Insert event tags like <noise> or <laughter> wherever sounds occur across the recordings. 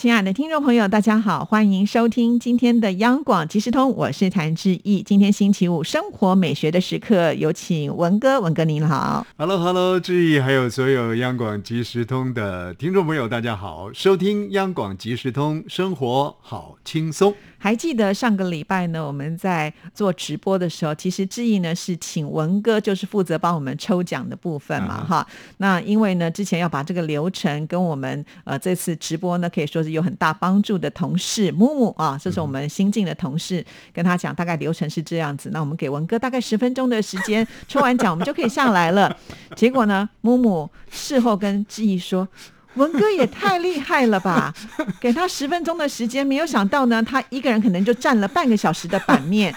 亲爱的听众朋友，大家好，欢迎收听今天的央广即时通，我是谭志毅。今天星期五，生活美学的时刻，有请文哥，文哥您好。Hello，Hello，志毅，还有所有央广即时通的听众朋友，大家好，收听央广即时通，生活好轻松。还记得上个礼拜呢，我们在做直播的时候，其实志毅呢是请文哥，就是负责帮我们抽奖的部分嘛，哈。那因为呢，之前要把这个流程跟我们呃这次直播呢，可以说是有很大帮助的同事木木啊，这是我们新进的同事，跟他讲大概流程是这样子。那我们给文哥大概十分钟的时间，抽完奖我们就可以上来了。<laughs> 结果呢，木木事后跟志毅说。文哥也太厉害了吧！<laughs> 给他十分钟的时间，没有想到呢，他一个人可能就占了半个小时的版面，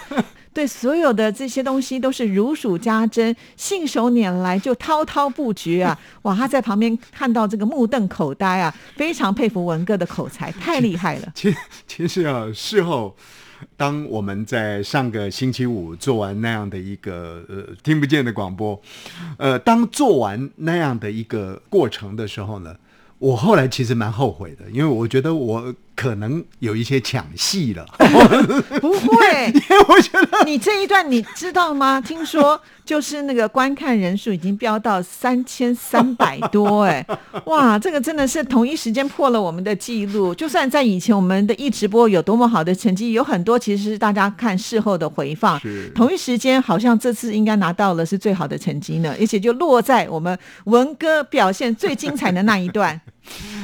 对所有的这些东西都是如数家珍，信手拈来就滔滔不绝啊！<laughs> 哇，他在旁边看到这个目瞪口呆啊，非常佩服文哥的口才，太厉害了。其其实啊，事后当我们在上个星期五做完那样的一个呃听不见的广播，呃，当做完那样的一个过程的时候呢？我后来其实蛮后悔的，因为我觉得我可能有一些抢戏了。<laughs> 不会，<laughs> 因为我觉得你这一段你知道吗？听说就是那个观看人数已经飙到三千三百多，哎，<laughs> 哇，这个真的是同一时间破了我们的记录。就算在以前我们的一直播有多么好的成绩，有很多其实是大家看事后的回放。同一时间，好像这次应该拿到了是最好的成绩呢，而且就落在我们文哥表现最精彩的那一段。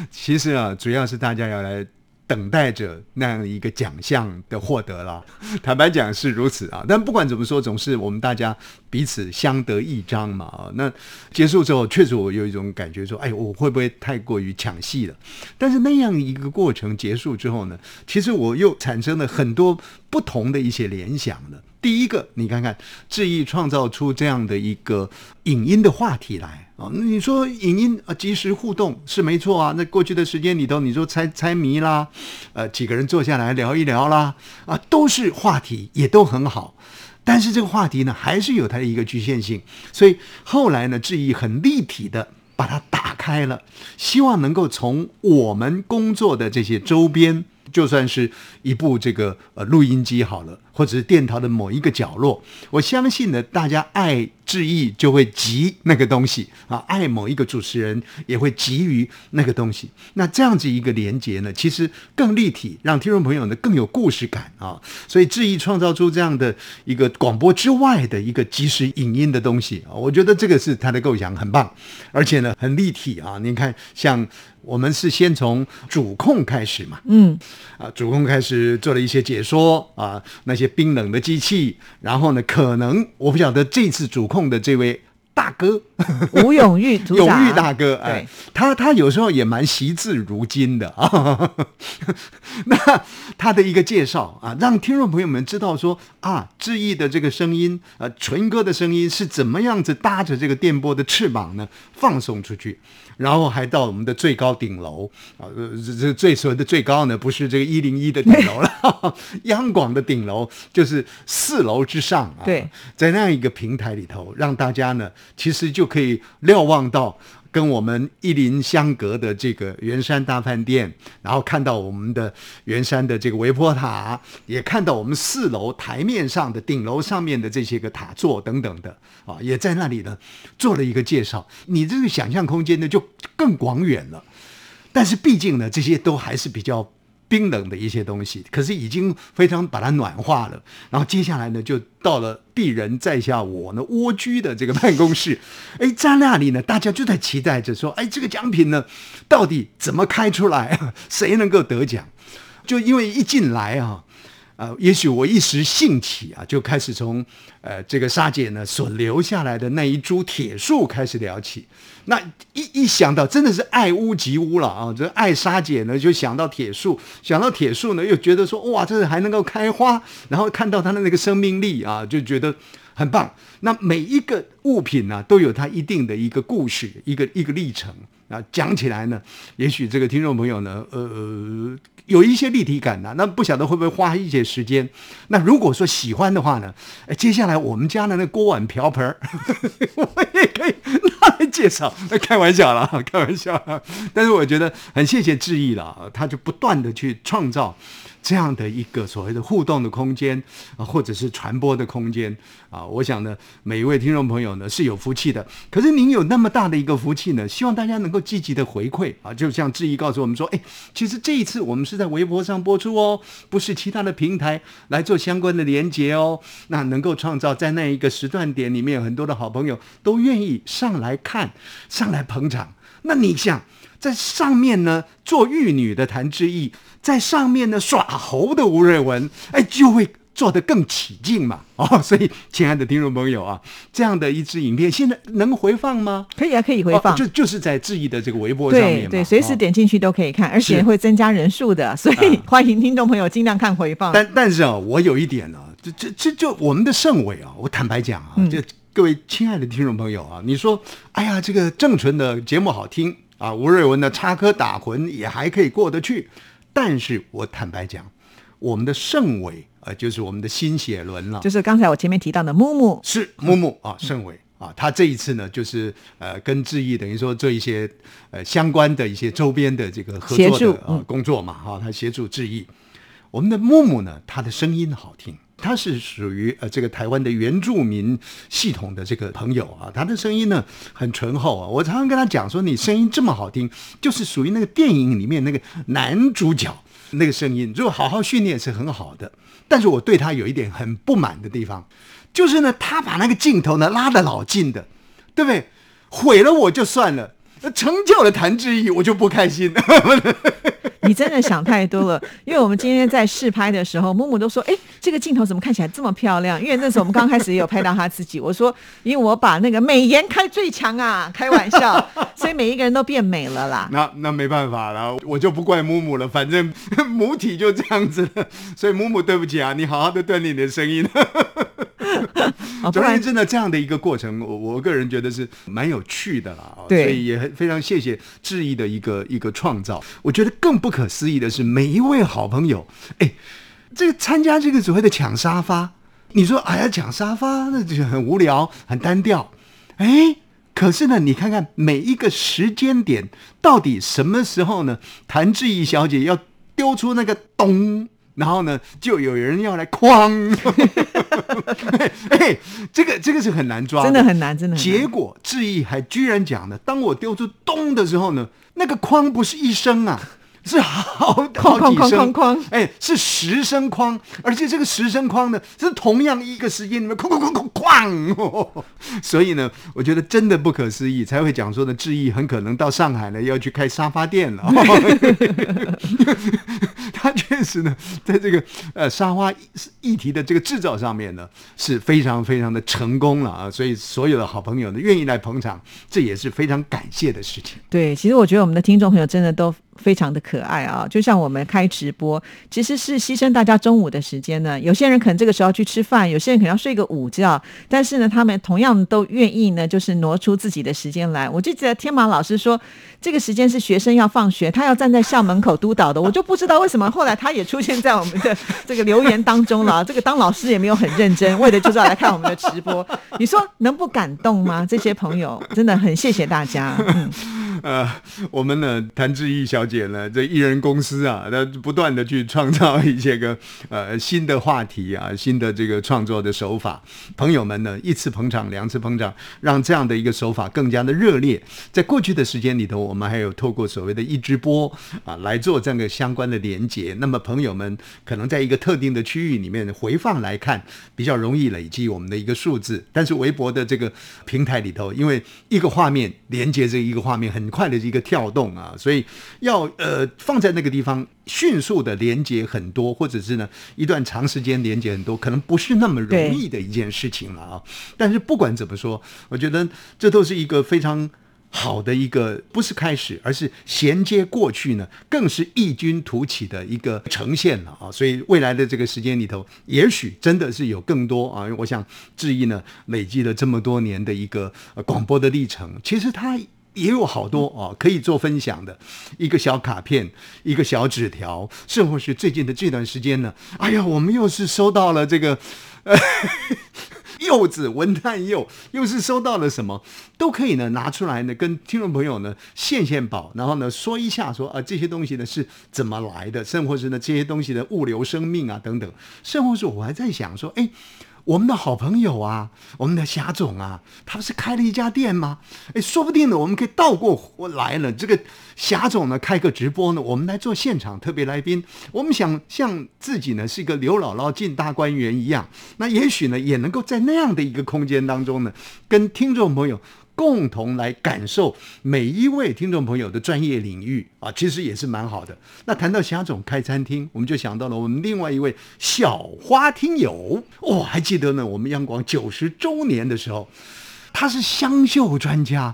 其实啊，主要是大家要来等待着那样一个奖项的获得了。<laughs> 坦白讲是如此啊，但不管怎么说，总是我们大家彼此相得益彰嘛啊。那结束之后，确实我有一种感觉说，哎，我会不会太过于抢戏了？但是那样一个过程结束之后呢，其实我又产生了很多不同的一些联想的。第一个，你看看智毅创造出这样的一个影音的话题来啊！你说影音啊，即时互动是没错啊。那过去的时间里头，你说猜猜谜啦，呃，几个人坐下来聊一聊啦，啊，都是话题，也都很好。但是这个话题呢，还是有它的一个局限性。所以后来呢，智毅很立体的把它打开了，希望能够从我们工作的这些周边。就算是一部这个呃录音机好了，或者是电台的某一个角落，我相信呢，大家爱。致意就会急那个东西啊，爱某一个主持人也会急于那个东西。那这样子一个连接呢，其实更立体，让听众朋友呢更有故事感啊。所以致意创造出这样的一个广播之外的一个即时影音的东西啊，我觉得这个是他的构想很棒，而且呢很立体啊。你看，像我们是先从主控开始嘛，嗯，啊，主控开始做了一些解说啊，那些冰冷的机器，然后呢，可能我不晓得这次主控。的这位大哥吴永玉，永玉大哥，哎，他他有时候也蛮惜字如金的啊。<laughs> 那他的一个介绍啊，让听众朋友们知道说啊，志毅的这个声音，呃，纯哥的声音是怎么样子搭着这个电波的翅膀呢，放送出去。然后还到我们的最高顶楼啊，这这最所谓的最高呢，不是这个一零一的顶楼了，<laughs> 央广的顶楼就是四楼之上啊。对，在那样一个平台里头，让大家呢，其实就可以瞭望到。跟我们一邻相隔的这个圆山大饭店，然后看到我们的圆山的这个维坡塔，也看到我们四楼台面上的顶楼上面的这些个塔座等等的啊，也在那里呢做了一个介绍。你这个想象空间呢就更广远了，但是毕竟呢这些都还是比较。冰冷的一些东西，可是已经非常把它暖化了。然后接下来呢，就到了鄙人在下我呢蜗居的这个办公室。<laughs> 哎，在那里呢，大家就在期待着说，哎，这个奖品呢，到底怎么开出来？<laughs> 谁能够得奖？就因为一进来啊。呃，也许我一时兴起啊，就开始从呃这个沙姐呢所留下来的那一株铁树开始聊起。那一一想到真的是爱屋及乌了啊，这爱沙姐呢就想到铁树，想到铁树呢又觉得说哇，这还能够开花，然后看到它的那个生命力啊，就觉得。很棒。那每一个物品呢，都有它一定的一个故事，一个一个历程啊。讲起来呢，也许这个听众朋友呢，呃，有一些立体感呐、那不晓得会不会花一些时间。那如果说喜欢的话呢，接下来我们家的那锅碗瓢盆儿 <laughs> 我也可以拿来介绍。开玩笑啦，<laughs> 开玩笑啦。但是我觉得很谢谢志毅了，他就不断的去创造。这样的一个所谓的互动的空间啊，或者是传播的空间啊，我想呢，每一位听众朋友呢是有福气的。可是您有那么大的一个福气呢，希望大家能够积极的回馈啊，就像志毅告诉我们说，哎，其实这一次我们是在微博上播出哦，不是其他的平台来做相关的连接哦。那能够创造在那一个时段点里面，有很多的好朋友都愿意上来看，上来捧场。那你想？在上面呢做玉女的谭志毅，在上面呢耍猴的吴瑞文，哎，就会做得更起劲嘛。哦，所以亲爱的听众朋友啊，这样的一支影片现在能回放吗？可以啊，可以回放，哦、就就是在志毅的这个微博上面嘛，对对，随时点进去都可以看，而且会增加人数的，所以欢迎听众朋友尽量看回放。但但是啊，我有一点呢、啊，这这这就我们的盛伟啊，我坦白讲啊，嗯就各位亲爱的听众朋友啊，你说，哎呀，这个郑纯的节目好听。啊，吴瑞文的插科打诨也还可以过得去，但是我坦白讲，我们的盛伟啊，就是我们的新写轮了，就是刚才我前面提到的木木，是木木啊，盛伟啊，他这一次呢，就是呃，跟志毅等于说做一些呃相关的一些周边的这个合作的啊、呃、工作嘛，哈、啊，他协助志毅。我们的木木呢，他的声音好听。他是属于呃这个台湾的原住民系统的这个朋友啊，他的声音呢很醇厚啊。我常常跟他讲说，你声音这么好听，就是属于那个电影里面那个男主角那个声音。如果好好训练是很好的，但是我对他有一点很不满的地方，就是呢，他把那个镜头呢拉得老近的，对不对？毁了我就算了，成就了谭志毅，我就不开心。<laughs> 你真的想太多了，因为我们今天在试拍的时候，木木都说：“哎，这个镜头怎么看起来这么漂亮？”因为那时候我们刚开始也有拍到他自己，我说：“因为我把那个美颜开最强啊，开玩笑，所以每一个人都变美了啦。”那那没办法了，我就不怪木木了，反正 <laughs> 母体就这样子了。所以木木，对不起啊，你好好的锻炼你的声音。哦、<laughs> 总而言之呢，这样的一个过程，我我个人觉得是蛮有趣的啦。对，所以也非常谢谢志毅的一个一个创造。我觉得更不可思议的是，每一位好朋友，哎，这个参加这个所谓的抢沙发，你说哎呀抢沙发那就很无聊、很单调，哎。可是呢，你看看每一个时间点，到底什么时候呢？谭志毅小姐要丢出那个咚。然后呢，就有人要来哐，<laughs> 哎，哎，这个这个是很难抓，真的很难，真的。结果志毅还居然讲呢，当我丢出咚的时候呢，那个哐不是一声啊，是好好几声，哎，是十声框，而且这个十声框呢，是同样一个时间里面哐哐哐哐哐，<laughs> 所以呢，我觉得真的不可思议，才会讲说呢，志毅很可能到上海呢要去开沙发店了。<laughs> 他确实呢，在这个呃沙发议题的这个制造上面呢，是非常非常的成功了啊！所以所有的好朋友呢，愿意来捧场，这也是非常感谢的事情。对，其实我觉得我们的听众朋友真的都非常的可爱啊！就像我们开直播，其实是牺牲大家中午的时间呢。有些人可能这个时候去吃饭，有些人可能要睡个午觉，但是呢，他们同样都愿意呢，就是挪出自己的时间来。我就记得天马老师说，这个时间是学生要放学，他要站在校门口督导的。我就不知道为什么后来他也出现在我们的 <laughs> 这个留言当中了。这个当老师也没有很认真，为的就是要来看我们的直播。你说能不感动吗？这些朋友真的很谢谢大家。嗯。呃，我们呢，谭志毅小姐呢，这艺人公司啊，那不断的去创造一些个呃新的话题啊，新的这个创作的手法。朋友们呢，一次捧场，两次捧场，让这样的一个手法更加的热烈。在过去的时间里头，我们还有透过所谓的一直播啊来做这样的相关的连接。那么朋友们可能在一个特定的区域里面回放来看，比较容易累积我们的一个数字。但是微博的这个平台里头，因为一个画面连接这一个画面很快的一个跳动啊，所以要呃放在那个地方迅速的连接很多，或者是呢一段长时间连接很多，可能不是那么容易的一件事情了啊。但是不管怎么说，我觉得这都是一个非常好的一个不是开始，而是衔接过去呢，更是异军突起的一个呈现了啊！所以未来的这个时间里头，也许真的是有更多啊！我想志毅呢，累积了这么多年的一个广播的历程，其实他也有好多啊可以做分享的，一个小卡片，一个小纸条，甚或是最近的这段时间呢，哎呀，我们又是收到了这个。<laughs> 柚子文旦柚，又是收到了什么，都可以呢拿出来呢，跟听众朋友呢献献宝，然后呢说一下说啊这些东西呢是怎么来的，甚或是呢这些东西的物流生命啊等等，甚或是我还在想说，哎。我们的好朋友啊，我们的霞总啊，他不是开了一家店吗？哎，说不定呢，我们可以倒过来了。这个霞总呢，开个直播呢，我们来做现场特别来宾。我们想像自己呢是一个刘姥姥进大观园一样，那也许呢也能够在那样的一个空间当中呢，跟听众朋友。共同来感受每一位听众朋友的专业领域啊，其实也是蛮好的。那谈到霞总开餐厅，我们就想到了我们另外一位小花听友我，还记得呢？我们央广九十周年的时候，他是湘绣专家，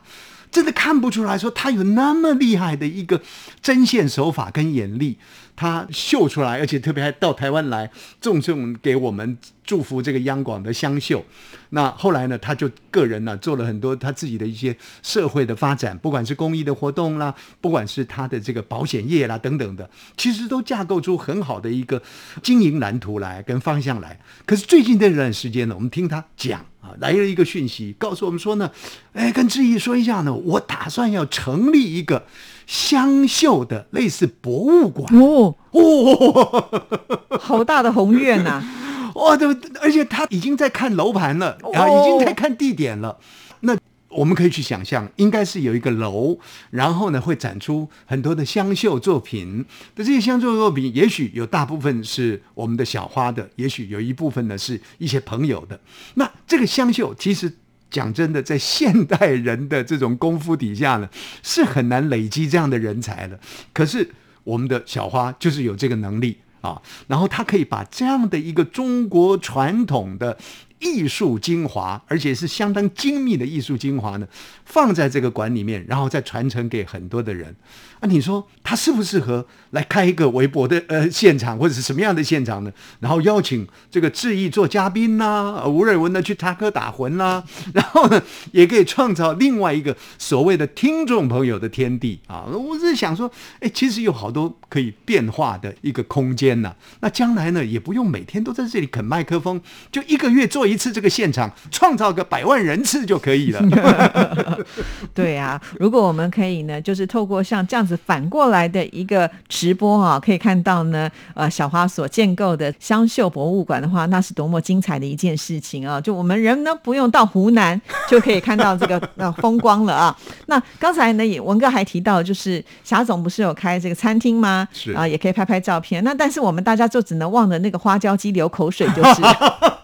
真的看不出来说他有那么厉害的一个针线手法跟眼力。他秀出来，而且特别还到台湾来，重重给我们祝福这个央广的香秀。那后来呢，他就个人呢做了很多他自己的一些社会的发展，不管是公益的活动啦，不管是他的这个保险业啦等等的，其实都架构出很好的一个经营蓝图来跟方向来。可是最近这段时间呢，我们听他讲啊，来了一个讯息，告诉我们说呢，哎，跟志毅说一下呢，我打算要成立一个。香秀的类似博物馆哦哦，好大的宏愿呐！哇，<laughs> 对，而且他已经在看楼盘了，啊，已经在看地点了。那我们可以去想象，应该是有一个楼，然后呢会展出很多的湘绣作品。那这些湘绣作品，也许有大部分是我们的小花的，也许有一部分呢是一些朋友的。那这个湘绣其实。讲真的，在现代人的这种功夫底下呢，是很难累积这样的人才的。可是我们的小花就是有这个能力啊，然后她可以把这样的一个中国传统的艺术精华，而且是相当精密的艺术精华呢，放在这个馆里面，然后再传承给很多的人。啊，你说他适不适合来开一个微博的呃现场，或者是什么样的现场呢？然后邀请这个志毅做嘉宾呐，吴瑞文呢去插科打诨啦，然后呢也可以创造另外一个所谓的听众朋友的天地啊！我是想说，哎，其实有好多可以变化的一个空间呐。那将来呢，也不用每天都在这里啃麦克风，就一个月做一次这个现场，创造个百万人次就可以了。<laughs> 对啊，如果我们可以呢，就是透过像这样。子反过来的一个直播啊，可以看到呢，呃，小花所建构的湘绣博物馆的话，那是多么精彩的一件事情啊！就我们人呢，不用到湖南就可以看到这个呃风光了啊。<laughs> 那刚才呢，也文哥还提到，就是霞总不是有开这个餐厅吗？是啊，也可以拍拍照片。那但是我们大家就只能望着那个花椒鸡流口水，就是。<laughs>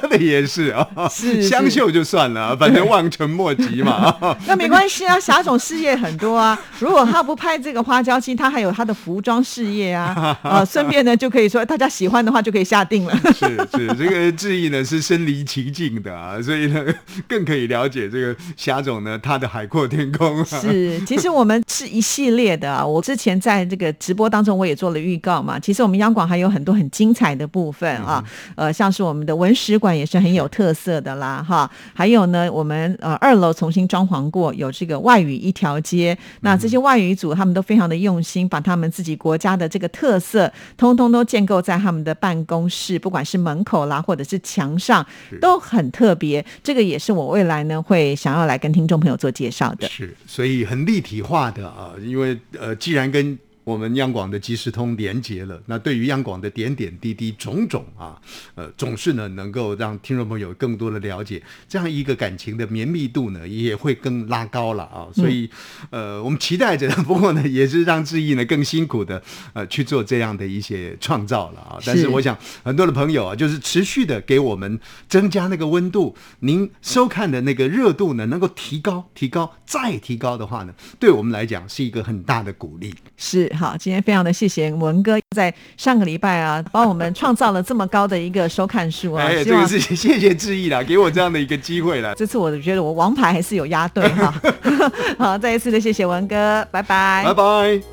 <laughs> 也是啊，是香秀就算了，<laughs> 反正望尘莫及嘛。<laughs> 那没关系啊，霞总事业很多啊。如果他不拍这个花椒鸡，他还有他的服装事业啊。啊，顺便呢就可以说，大家喜欢的话就可以下定了。是是，这个志毅呢是身临其境的啊，所以呢更可以了解这个霞总呢他的海阔天空。是，其实我们是一系列的啊。我之前在这个直播当中我也做了预告嘛。其实我们央广还有很多很精彩的部分啊，呃，像是我们的文史馆也是很有特色的啦，哈。还有呢，我们呃二楼重新装潢过，有这个外语一条街。那这些外语组他们都非常的用心，把他们自己国家的这个特色，通通都建构在他们的办公室，不管是门口啦，或者是墙上，都很特别。这个也是我未来呢会想要来跟听众朋友做介绍的。是，所以很立体化的啊，因为呃，既然跟我们央广的即时通连接了，那对于央广的点点滴滴、种种啊，呃，总是呢能够让听众朋友更多的了解，这样一个感情的绵密度呢也会更拉高了啊。所以，呃，我们期待着，<laughs> 不过呢，也是让志毅呢更辛苦的呃去做这样的一些创造了啊。但是，我想很多的朋友啊，就是持续的给我们增加那个温度，您收看的那个热度呢能够提高、提高、再提高的话呢，对我们来讲是一个很大的鼓励。是。哈，今天非常的谢谢文哥在上个礼拜啊，帮我们创造了这么高的一个收看数啊，哎，这个是谢谢志毅啦，给我这样的一个机会了。这次我觉得我王牌还是有压对哈，<laughs> 好，再一次的谢谢文哥，拜拜，拜拜。